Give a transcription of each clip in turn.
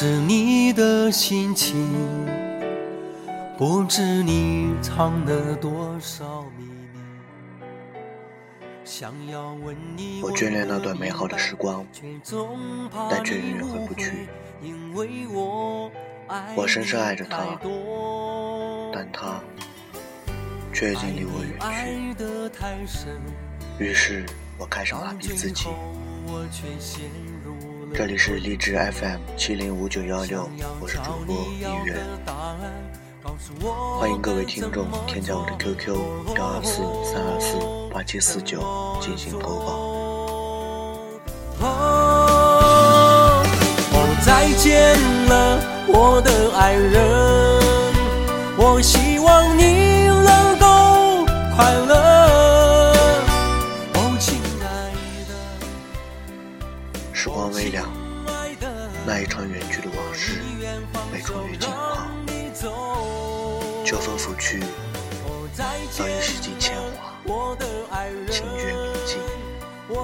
知你的心情，不知你藏了多少秘密。想要问你，我眷恋那段美好的时光，但却永远回不去。我深深爱着他，但他却已经离我远去。于是我开始麻痹自己。这里是荔枝 FM 七零五九幺六，我是主播一月，欢迎各位听众添加我的 QQ 幺二四三二四八七四九进行投稿。哦，再见了，我的爱人，我希望你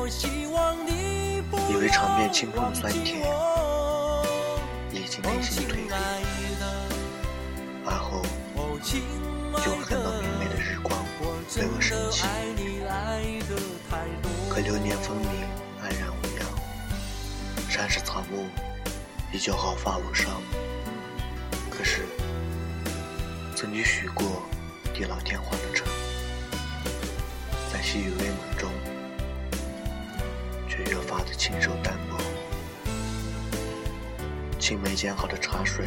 以为尝遍青春的酸甜，历经内心的蜕变，而后就看到明媚的日光为我升起。可流年分明，安然无恙。山石草木依旧毫发无伤，可是曾经许过地老天荒的城，在细雨微蒙，发的清瘦淡漠。青梅煎好的茶水，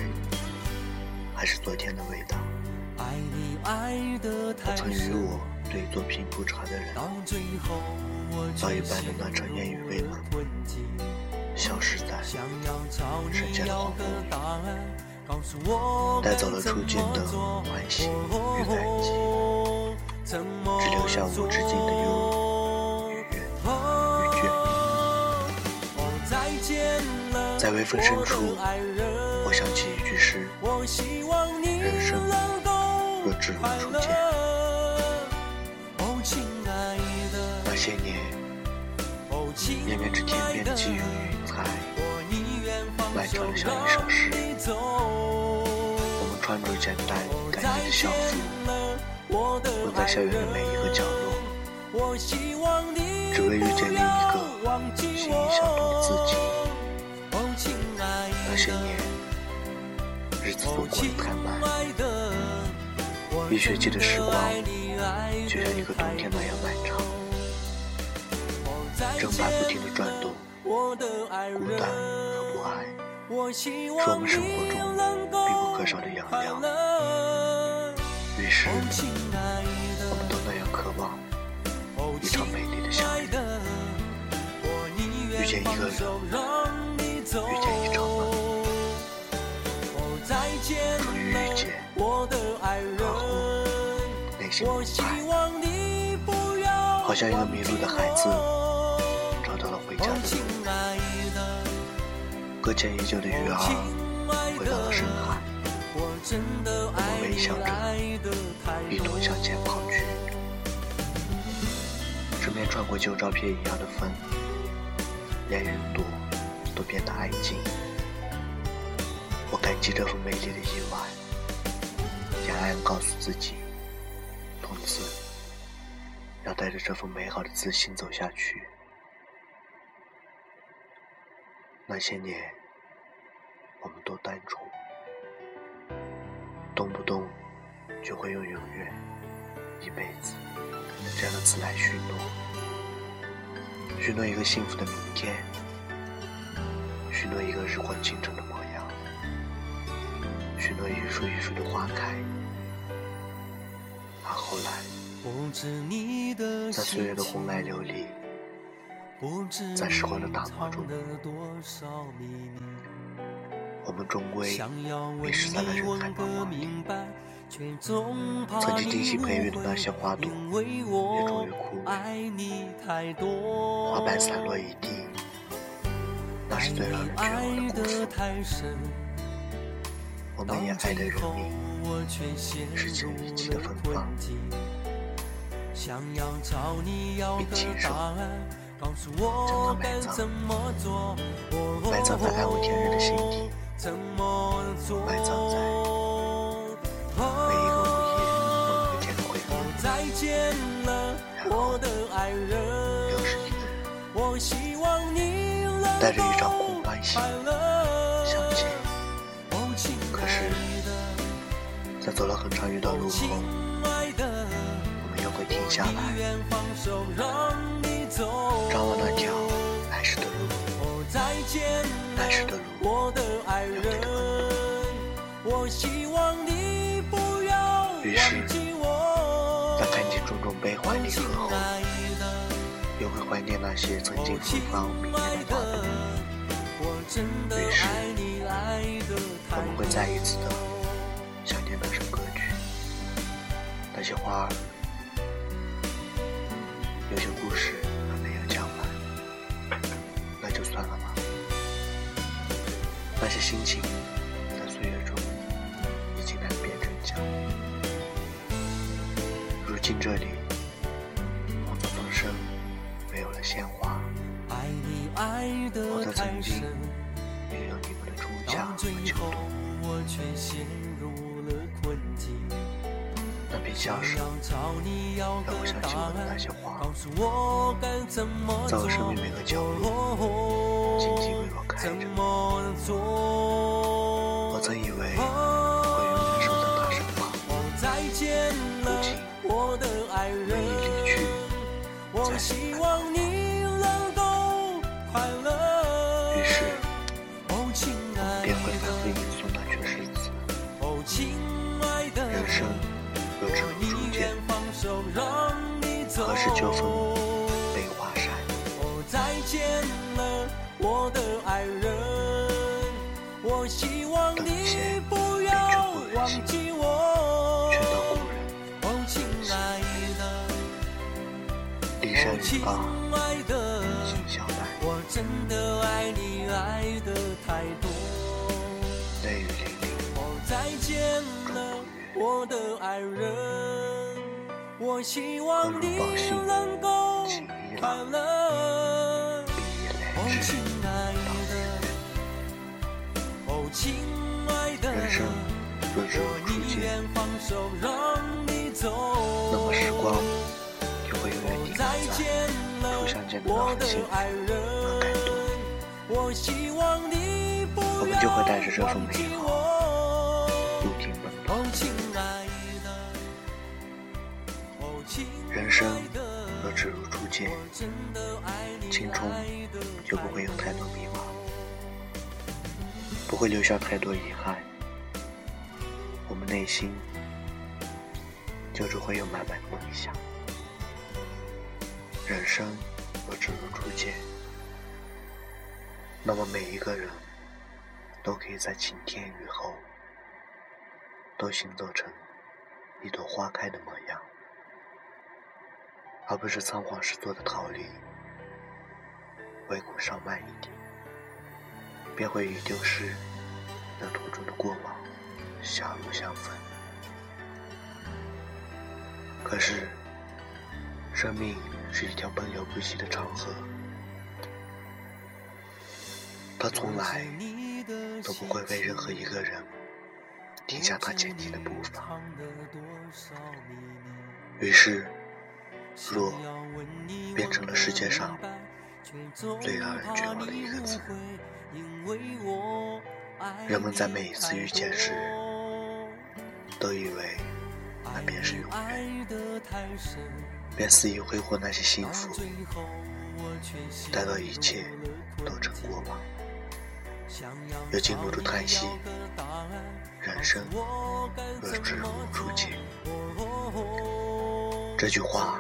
还是昨天的味道。我曾与我对坐平铺茶的人，早已伴着那场烟雨微蒙。消失在人间的荒芜，带走了初见的欢喜与感激，只留下无止境的忧在微风深处，我想起一句诗：人生若只如初见。那些年。绵绵至天边的积云云彩，漫长的像一首诗。我们穿着简单干净的校服，走在校园的每一个角落，只为遇见另一个心意相通的自己。这些年，日子走过得太慢，一学期的时光就像一个冬天那样漫长。正在不停的转动，孤单和不安，是我们生活中必不可少的养料。于是，我们都那样渴望一场美丽的相遇，遇见一个人，遇见一场梦。终于遇见，然后内心澎湃，好像一个迷路的孩子找到了回。家的路，搁浅已久的鱼儿回到了深海，我们微笑着，一同向前跑去。身边穿过旧照片一样的风，连云朵都变得安静。感激这份美丽的意外，也暗暗告诉自己，从此要带着这份美好的自信走下去。那些年，我们多单纯，动不动就会用“永远”“一辈子”这样的词来许诺，许诺一个幸福的明天，许诺一个日光倾城的，许诺一树一树的花开。而后来，在岁月的红来流里。在时光的打磨中，我们终归迷失在了人海茫茫里。曾经精心培育的那些花朵，也终于枯萎，花瓣散落一地。那是最让人绝望的故事。我们也爱的人命，是情一起的芬芳，并亲手。将它埋葬，埋葬在爱我天人的心底。埋葬在每一个午夜梦回天的回忆。然后又是一个人，带着一张空欢喜走了很长一段路后，我们又会停下来，张望那条来时的路，来时的路有几个于是，在看见种种悲欢离合后，又会怀念那些曾经芬芳明艳的花朵。于是，我们会再一次的些花儿，有些故事还没有讲完，那就算了吧。那些心情，在岁月中已经难辨真假。如今这里，我的风声没有了鲜花，我的曾经也有你们的初夏和秋冬。那片笑声，让我想起我的那些花，在我生命每个角落，静静为我开着。我曾以为会永远守在那身旁，如今人已离去，再也看不到等一些变成故人心，却道故人心离山远罢，今宵来。泪雨霖铃，终不语。何如报信，情意老，毕业来至，到人生若只如初见，那么时光就会永远停留在初相见的那份幸福和感动。我们就会带着这份美好，不停奔跑。人生若只如初见，青春就不会有太多迷茫，不会留下太多遗憾。我们内心就只会有满满的梦想。人生若只如初见，那么每一个人都可以在晴天雨后，都行走成一朵花开的模样。而不是仓皇失措的逃离，回顾稍慢一点，便会与丢失那途中的过往狭路相逢。可是，生命是一条奔流不息的长河，它从来都不会为任何一个人停下它前进的步伐。于是。若变成了世界上最让人绝望的一个字，人们在每一次遇见时，都以为那便是永远，便肆意挥霍那些幸福，待到一切都成过往，又禁不住叹息：人生若只如初见。这句话。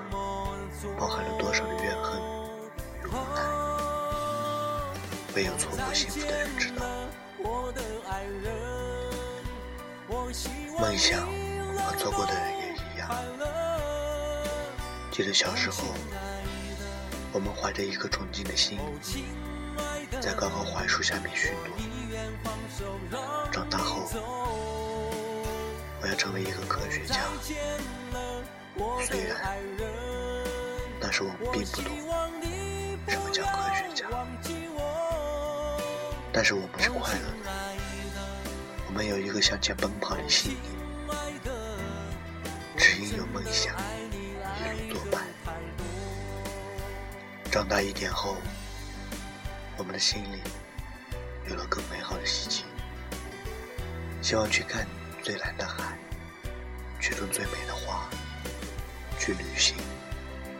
包含了多少的怨恨没有错过幸福的人知道。梦想和错过的人也一样。记得小时候，我们怀着一颗纯净的心，在高高槐树下面许诺：长大后，我要成为一个科学家。虽然。那时我们并不懂但是我们是快乐的，我们有一个向前奔跑的心，只因有梦想一路作伴。长大一点后，我们的心里有了更美好的希冀，希望去看最蓝的海，去种最美的花，去旅行，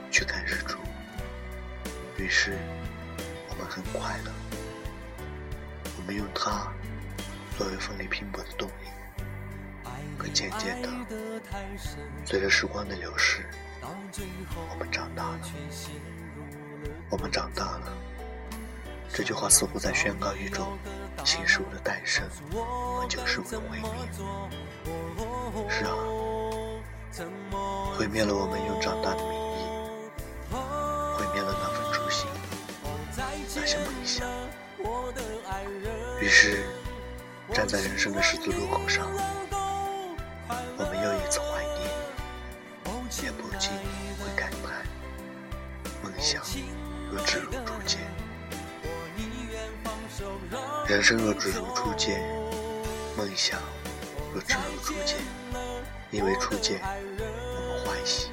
去看日出。于是，我们很快乐。我们用它作为奋力拼搏的动力。可渐渐的，随着时光的流逝，我们长大了。我们长大了。这句话似乎在宣告一种新事物的诞生和旧事物的毁灭。是啊，毁灭了我们用长大的名义，毁灭了那份初心，那些梦想。于是，站在人生的十字路口上，我们又一次怀念，也不禁会感叹：梦想若只如初见，人生若只如初见，梦想若只如初见。因为初见，我们欢喜；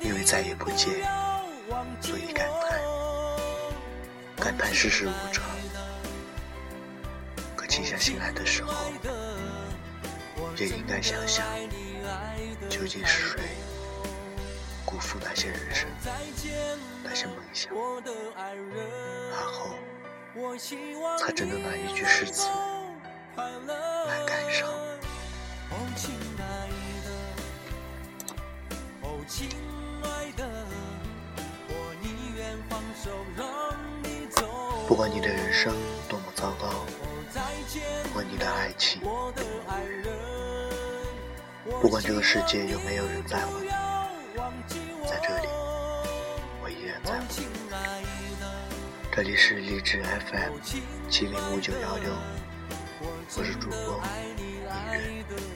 因为再也不见，所以感叹。感叹世事无常。可静下心来的时候，也应该想想，究竟是谁辜负那些人生、那些梦想，然后才真的拿一句诗词来感伤。不管你的人生多么糟糕。不管你的爱情，不管这个世界有没有人在乎你，在这里，我依然在乎。这里是励志 FM 七零五九幺六，我是主播音乐。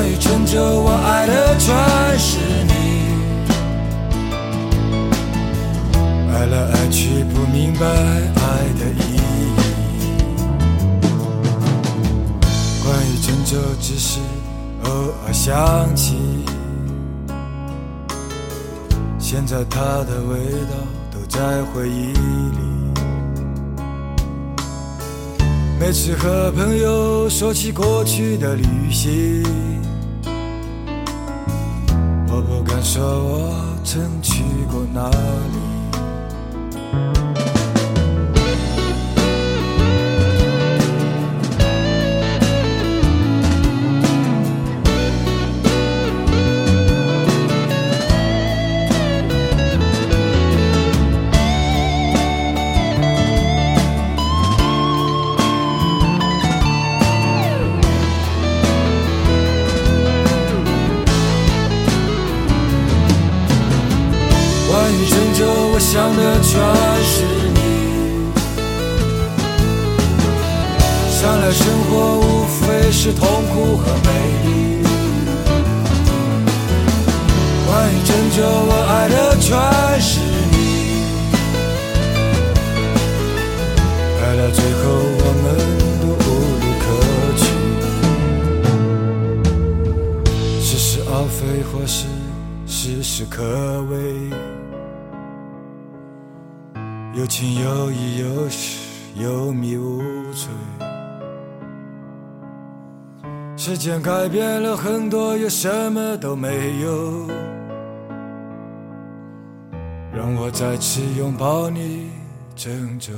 关于郑州，我爱的全是你，爱来爱去不明白爱的意义。关于郑州，只是偶尔想起，现在它的味道都在回忆里。每次和朋友说起过去的旅行。说我曾去过哪里？想的全是你。想来生活无非是痛苦和美丽。关于拯救我爱的全是你。爱到最后我们都无路可去，似是而非或是事事可为。有情有义有时有迷无醉，时间改变了很多，又什么都没有。让我再次拥抱你，郑州。